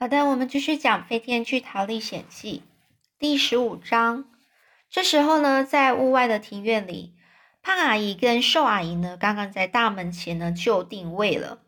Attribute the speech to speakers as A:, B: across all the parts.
A: 好的，我们继续讲《飞天巨桃历险记》第十五章。这时候呢，在屋外的庭院里，胖阿姨跟瘦阿姨呢，刚刚在大门前呢就定位了，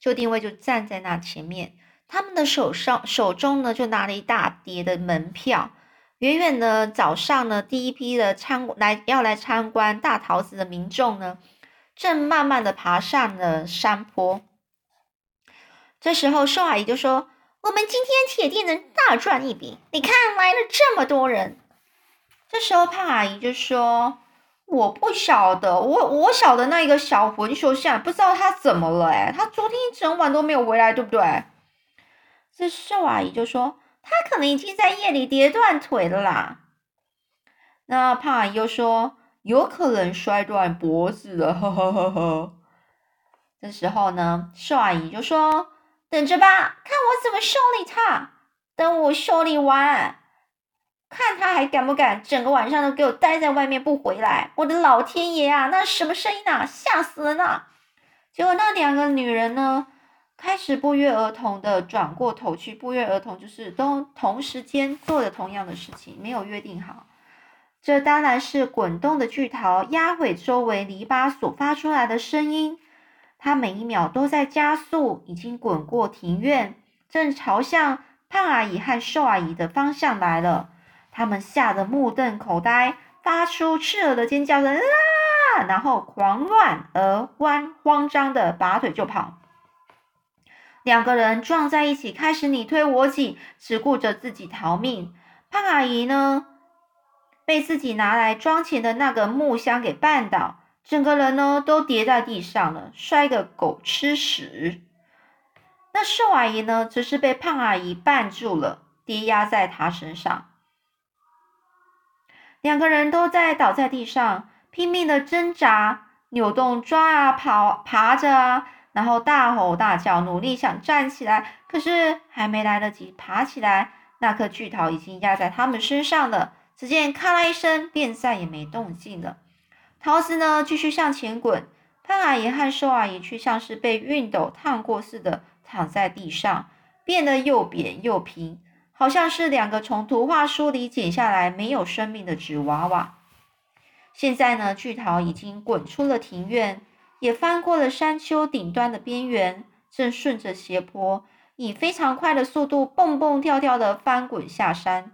A: 就定位就站在那前面。他们的手上手中呢就拿了一大叠的门票。远远的早上呢，第一批的参来要来参观大桃子的民众呢，正慢慢的爬上了山坡。这时候，瘦阿姨就说。我们今天铁定能大赚一笔！你看来了这么多人。这时候胖阿姨就说：“我不晓得，我我晓得那一个小魂修像，不知道他怎么了？哎，他昨天一整晚都没有回来，对不对？”这瘦阿姨就说：“他可能已经在夜里跌断腿了啦。”那胖阿姨又说：“有可能摔断脖子了。”呵呵呵呵。这时候呢，瘦阿姨就说。等着吧，看我怎么修理他。等我修理完，看他还敢不敢整个晚上都给我待在外面不回来。我的老天爷啊，那什么声音啊，吓死人了！结果那两个女人呢，开始不约而同的转过头去，不约而同就是都同时间做的同样的事情，没有约定好。这当然是滚动的巨桃压毁周围篱笆所发出来的声音。它每一秒都在加速，已经滚过庭院，正朝向胖阿姨和瘦阿姨的方向来了。他们吓得目瞪口呆，发出刺耳的尖叫声啊！然后狂乱而慌慌张的拔腿就跑。两个人撞在一起，开始你推我挤，只顾着自己逃命。胖阿姨呢，被自己拿来装钱的那个木箱给绊倒。整个人呢都跌在地上了，摔个狗吃屎。那瘦阿姨呢，则是被胖阿姨绊住了，跌压在她身上。两个人都在倒在地上，拼命的挣扎、扭动、抓啊、跑、爬着啊，然后大吼大叫，努力想站起来。可是还没来得及爬起来，那颗巨桃已经压在他们身上了。只见咔啦一声，便再也没动静了。桃子呢，继续向前滚。胖阿姨和瘦阿姨却像是被熨斗烫过似的躺在地上，变得又扁又平，好像是两个从图画书里剪下来没有生命的纸娃娃。现在呢，巨桃已经滚出了庭院，也翻过了山丘顶端的边缘，正顺着斜坡，以非常快的速度蹦蹦跳跳的翻滚下山。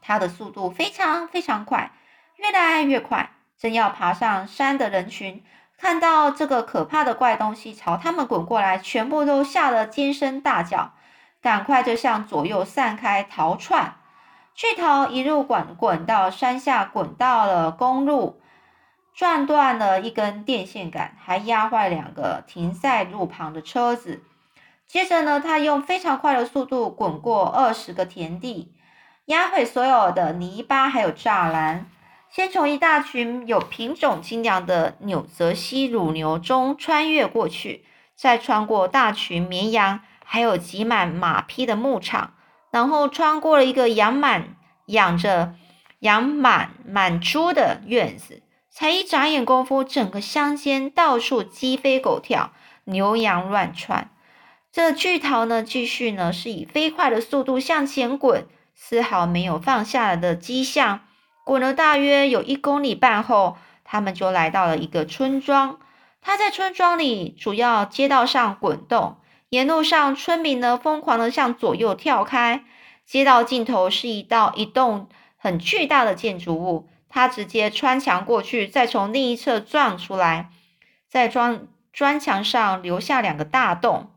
A: 它的速度非常非常快，越来越快。正要爬上山的人群，看到这个可怕的怪东西朝他们滚过来，全部都吓得尖声大叫，赶快就向左右散开逃窜。巨桃一路滚滚到山下，滚到了公路，撞断了一根电线杆，还压坏两个停在路旁的车子。接着呢，他用非常快的速度滚过二十个田地，压毁所有的泥巴还有栅栏。先从一大群有品种精良的纽泽西乳牛中穿越过去，再穿过大群绵羊，还有挤满马匹的牧场，然后穿过了一个养满养着养满满猪的院子，才一眨眼功夫，整个乡间到处鸡飞狗跳，牛羊乱窜。这巨桃呢，继续呢是以飞快的速度向前滚，丝毫没有放下来的迹象。滚了大约有一公里半后，他们就来到了一个村庄。他在村庄里主要街道上滚动，沿路上村民呢疯狂的向左右跳开。街道尽头是一道一栋很巨大的建筑物，他直接穿墙过去，再从另一侧撞出来，在砖砖墙上留下两个大洞。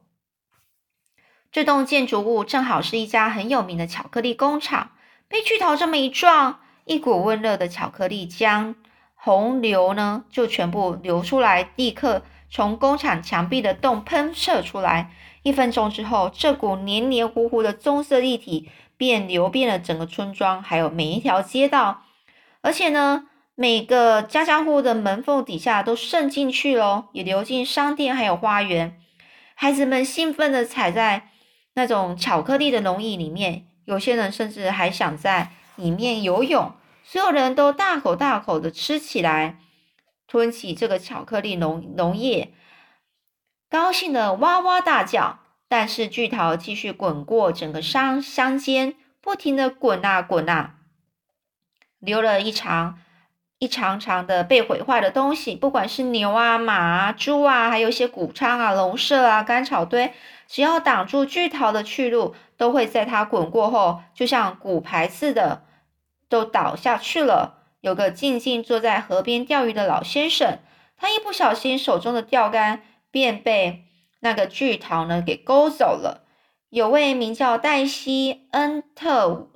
A: 这栋建筑物正好是一家很有名的巧克力工厂，被巨头这么一撞。一股温热的巧克力浆洪流呢，就全部流出来，立刻从工厂墙壁的洞喷射出来。一分钟之后，这股黏黏糊糊的棕色液体便流遍了整个村庄，还有每一条街道。而且呢，每个家家户户的门缝底下都渗进去了，也流进商店还有花园。孩子们兴奋地踩在那种巧克力的浓液里面，有些人甚至还想在。里面游泳，所有人都大口大口的吃起来，吞起这个巧克力浓浓液，高兴的哇哇大叫。但是巨桃继续滚过整个山山间，不停的滚啊滚啊，留了一场一长长的被毁坏的东西，不管是牛啊、马啊、猪啊，还有一些谷仓啊、农舍啊、干草堆，只要挡住巨桃的去路，都会在它滚过后，就像骨牌似的，都倒下去了。有个静静坐在河边钓鱼的老先生，他一不小心手中的钓竿便被。那个巨桃呢，给勾走了。有位名叫黛西·恩特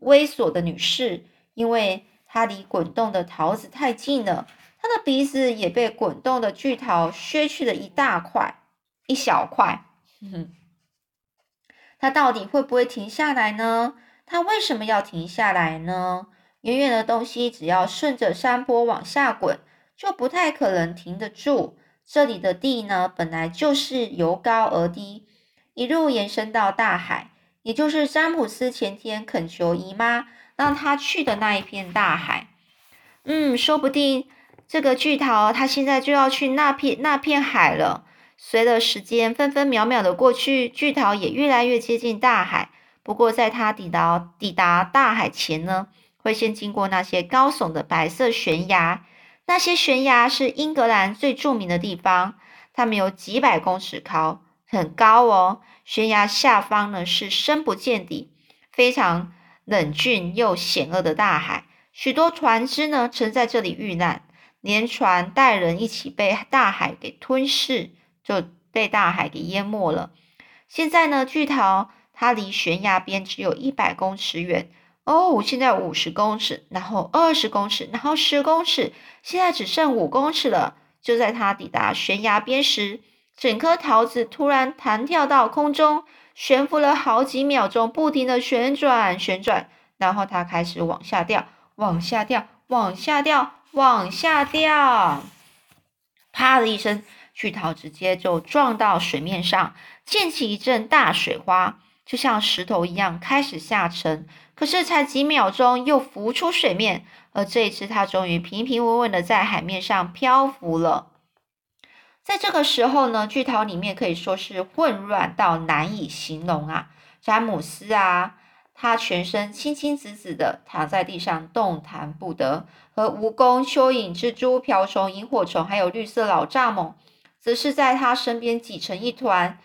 A: 威索的女士，因为它离滚动的桃子太近了，它的鼻子也被滚动的巨桃削去了一大块、一小块。它到底会不会停下来呢？它为什么要停下来呢？远远的东西只要顺着山坡往下滚，就不太可能停得住。这里的地呢，本来就是由高而低，一路延伸到大海，也就是詹姆斯前天恳求姨妈让他去的那一片大海。嗯，说不定这个巨桃它现在就要去那片那片海了。随着时间分分秒秒的过去，巨桃也越来越接近大海。不过，在它抵达抵达大海前呢，会先经过那些高耸的白色悬崖。那些悬崖是英格兰最著名的地方，它们有几百公尺高，很高哦。悬崖下方呢是深不见底、非常冷峻又险恶的大海，许多船只呢曾在这里遇难，连船带人一起被大海给吞噬，就被大海给淹没了。现在呢，巨桃它离悬崖边只有一百公尺远。哦，现在五十公尺，然后二十公尺，然后十公尺，现在只剩五公尺了。就在他抵达悬崖边时，整颗桃子突然弹跳到空中，悬浮了好几秒钟，不停的旋转旋转，然后它开始往下掉，往下掉，往下掉，往下掉。啪的一声，巨桃直接就撞到水面上，溅起一阵大水花，就像石头一样开始下沉。可是才几秒钟，又浮出水面，而这一次，它终于平平稳稳的在海面上漂浮了。在这个时候呢，巨桃里面可以说是混乱到难以形容啊。詹姆斯啊，他全身青青紫紫的，躺在地上动弹不得，和蜈蚣、蚯蚓、蜘蛛、瓢虫、萤火虫，还有绿色老蚱蜢，则是在他身边挤成一团。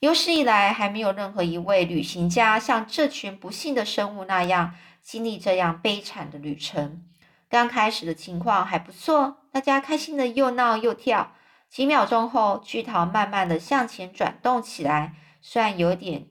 A: 有史以来，还没有任何一位旅行家像这群不幸的生物那样经历这样悲惨的旅程。刚开始的情况还不错，大家开心的又闹又跳。几秒钟后，巨桃慢慢的向前转动起来，虽然有点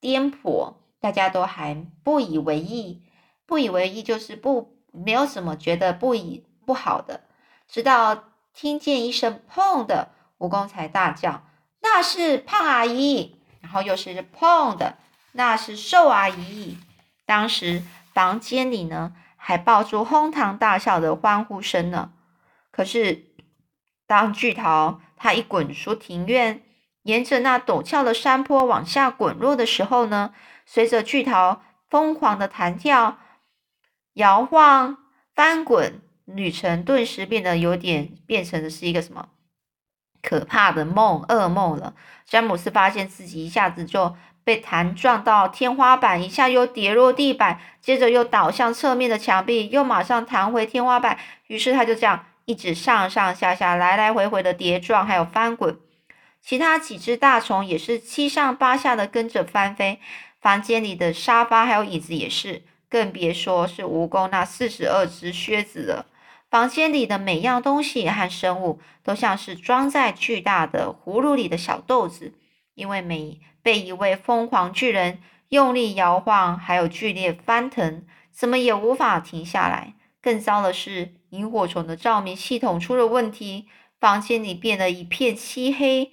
A: 颠簸，大家都还不以为意。不以为意就是不没有什么觉得不以不好的。直到听见一声“砰”的，蜈蚣才大叫。那是胖阿姨，然后又是碰的，那是瘦阿姨。当时房间里呢，还爆出哄堂大笑的欢呼声呢。可是，当巨桃它一滚出庭院，沿着那陡峭的山坡往下滚落的时候呢，随着巨桃疯狂的弹跳、摇晃、翻滚，旅程顿时变得有点变成的是一个什么？可怕的梦，噩梦了。詹姆斯发现自己一下子就被弹撞到天花板，一下又跌落地板，接着又倒向侧面的墙壁，又马上弹回天花板。于是他就这样一直上上下下、来来回回的跌撞，还有翻滚。其他几只大虫也是七上八下的跟着翻飞。房间里的沙发还有椅子也是，更别说是蜈蚣那四十二只靴子了。房间里的每样东西和生物都像是装在巨大的葫芦里的小豆子，因为每被一位疯狂巨人用力摇晃，还有剧烈翻腾，怎么也无法停下来。更糟的是，萤火虫的照明系统出了问题，房间里变得一片漆黑。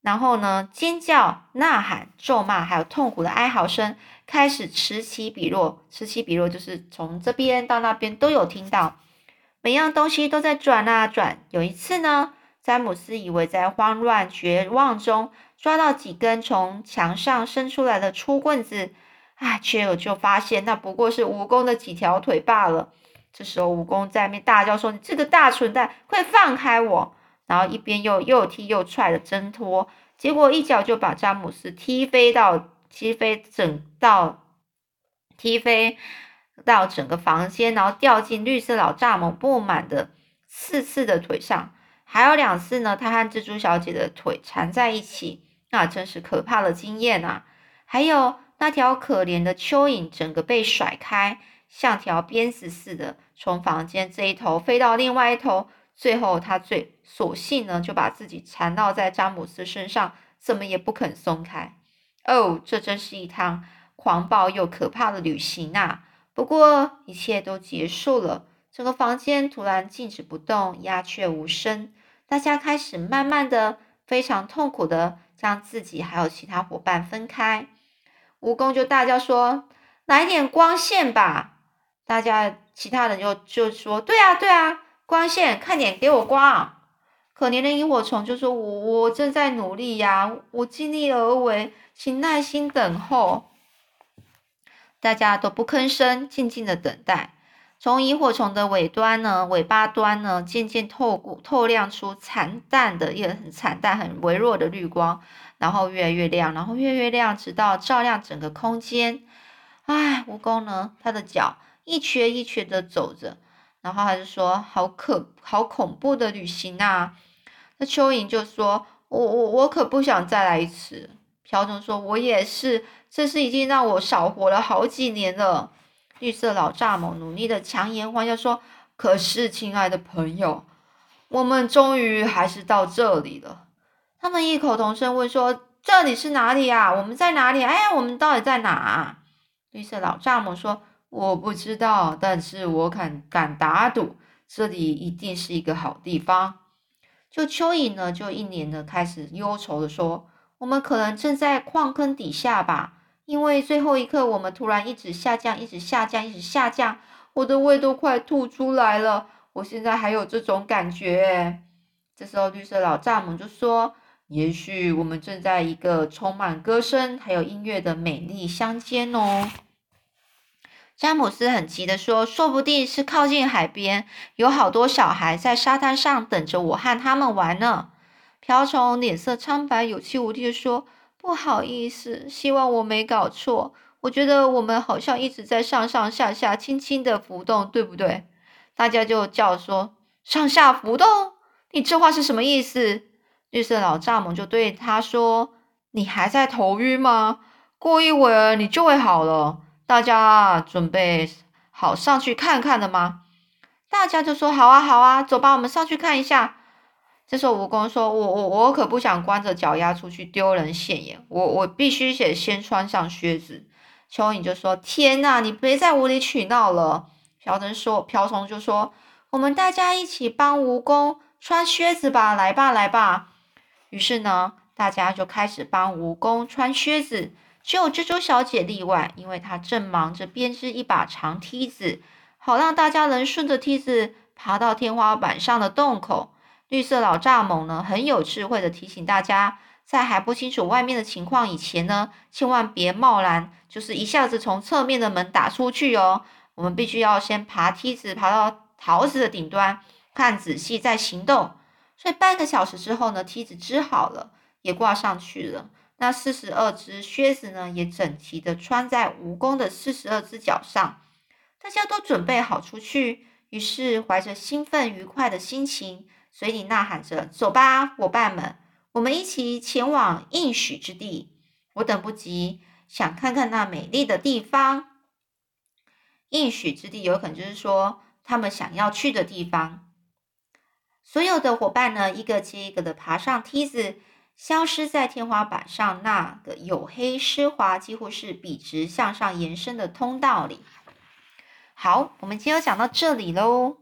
A: 然后呢，尖叫、呐喊、咒骂，还有痛苦的哀嚎声开始此起彼落。此起彼落就是从这边到那边都有听到。每样东西都在转啊转。有一次呢，詹姆斯以为在慌乱绝望中抓到几根从墙上伸出来的粗棍子，唉，却就发现那不过是蜈蚣的几条腿罢了。这时候，蜈蚣在面大叫说：“你这个大蠢蛋，快放开我！”然后一边又又踢又踹的挣脱，结果一脚就把詹姆斯踢飞到踢飞整到踢飞到整个房间，然后掉进绿色老蚱蜢布满的刺刺的腿上，还有两次呢，他和蜘蛛小姐的腿缠在一起，那真是可怕的经验啊！还有那条可怜的蚯蚓，整个被甩开，像条鞭子似的，从房间这一头飞到另外一头。最后，他最索性呢，就把自己缠绕在詹姆斯身上，怎么也不肯松开。哦，这真是一趟狂暴又可怕的旅行啊！不过，一切都结束了，整个房间突然静止不动，鸦雀无声。大家开始慢慢的、非常痛苦的将自己还有其他伙伴分开。蜈蚣就大叫说：“来点光线吧！”大家其他人就就说：“对啊，对啊。”光线，快点给我光！可怜的萤火虫就说：“我我正在努力呀，我尽力而为，请耐心等候。”大家都不吭声，静静的等待。从萤火虫的尾端呢，尾巴端呢，渐渐透过透亮出惨淡的，也很惨淡、很微弱的绿光，然后越来越亮，然后越来越亮，直到照亮整个空间。唉，蜈蚣呢，它的脚一瘸一瘸的走着。然后他就说：“好可好恐怖的旅行啊！”那蚯蚓就说：“我我我可不想再来一次。”瓢虫说：“我也是，这是已经让我少活了好几年了。”绿色老蚱蜢努力的强颜欢笑说：“可是，亲爱的朋友，我们终于还是到这里了。”他们异口同声问说：“这里是哪里啊？我们在哪里？哎呀，我们到底在哪？”绿色老蚱蜢说。我不知道，但是我敢敢打赌，这里一定是一个好地方。就蚯蚓呢，就一脸的开始忧愁的说：“我们可能正在矿坑底下吧？因为最后一刻，我们突然一直下降，一直下降，一直下降，我的胃都快吐出来了。我现在还有这种感觉。”这时候，绿色老蚱蜢就说：“也许我们正在一个充满歌声还有音乐的美丽乡间哦。”詹姆斯很急地说：“说不定是靠近海边，有好多小孩在沙滩上等着我和他们玩呢。”瓢虫脸色苍白，有气无力地说：“不好意思，希望我没搞错。我觉得我们好像一直在上上下下轻轻的浮动，对不对？”大家就叫说：“上下浮动？你这话是什么意思？”绿色老蚱蜢就对他说：“你还在头晕吗？过一会儿你就会好了。”大家准备好上去看看了吗？大家就说好啊，好啊，走吧，我们上去看一下。这时候蜈蚣说：“我我我可不想光着脚丫出去丢人现眼，我我必须得先穿上靴子。”蚯蚓就说：“天呐，你别再无理取闹了。”瓢虫说：“瓢虫就说，我们大家一起帮蜈蚣穿靴子吧，来吧，来吧。”于是呢，大家就开始帮蜈蚣穿靴子。只有蜘蛛小姐例外，因为她正忙着编织一把长梯子，好让大家能顺着梯子爬到天花板上的洞口。绿色老蚱蜢呢，很有智慧的提醒大家，在还不清楚外面的情况以前呢，千万别贸然就是一下子从侧面的门打出去哦。我们必须要先爬梯子，爬到桃子的顶端，看仔细再行动。所以半个小时之后呢，梯子织好了，也挂上去了。那四十二只靴子呢，也整齐的穿在蜈蚣的四十二只脚上。大家都准备好出去，于是怀着兴奋愉快的心情，嘴里呐喊着：“走吧，伙伴们，我们一起前往应许之地。我等不及，想看看那美丽的地方。应许之地有可能就是说他们想要去的地方。所有的伙伴呢，一个接一个的爬上梯子。”消失在天花板上那个黝黑湿滑、几乎是笔直向上延伸的通道里。好，我们今天讲到这里喽。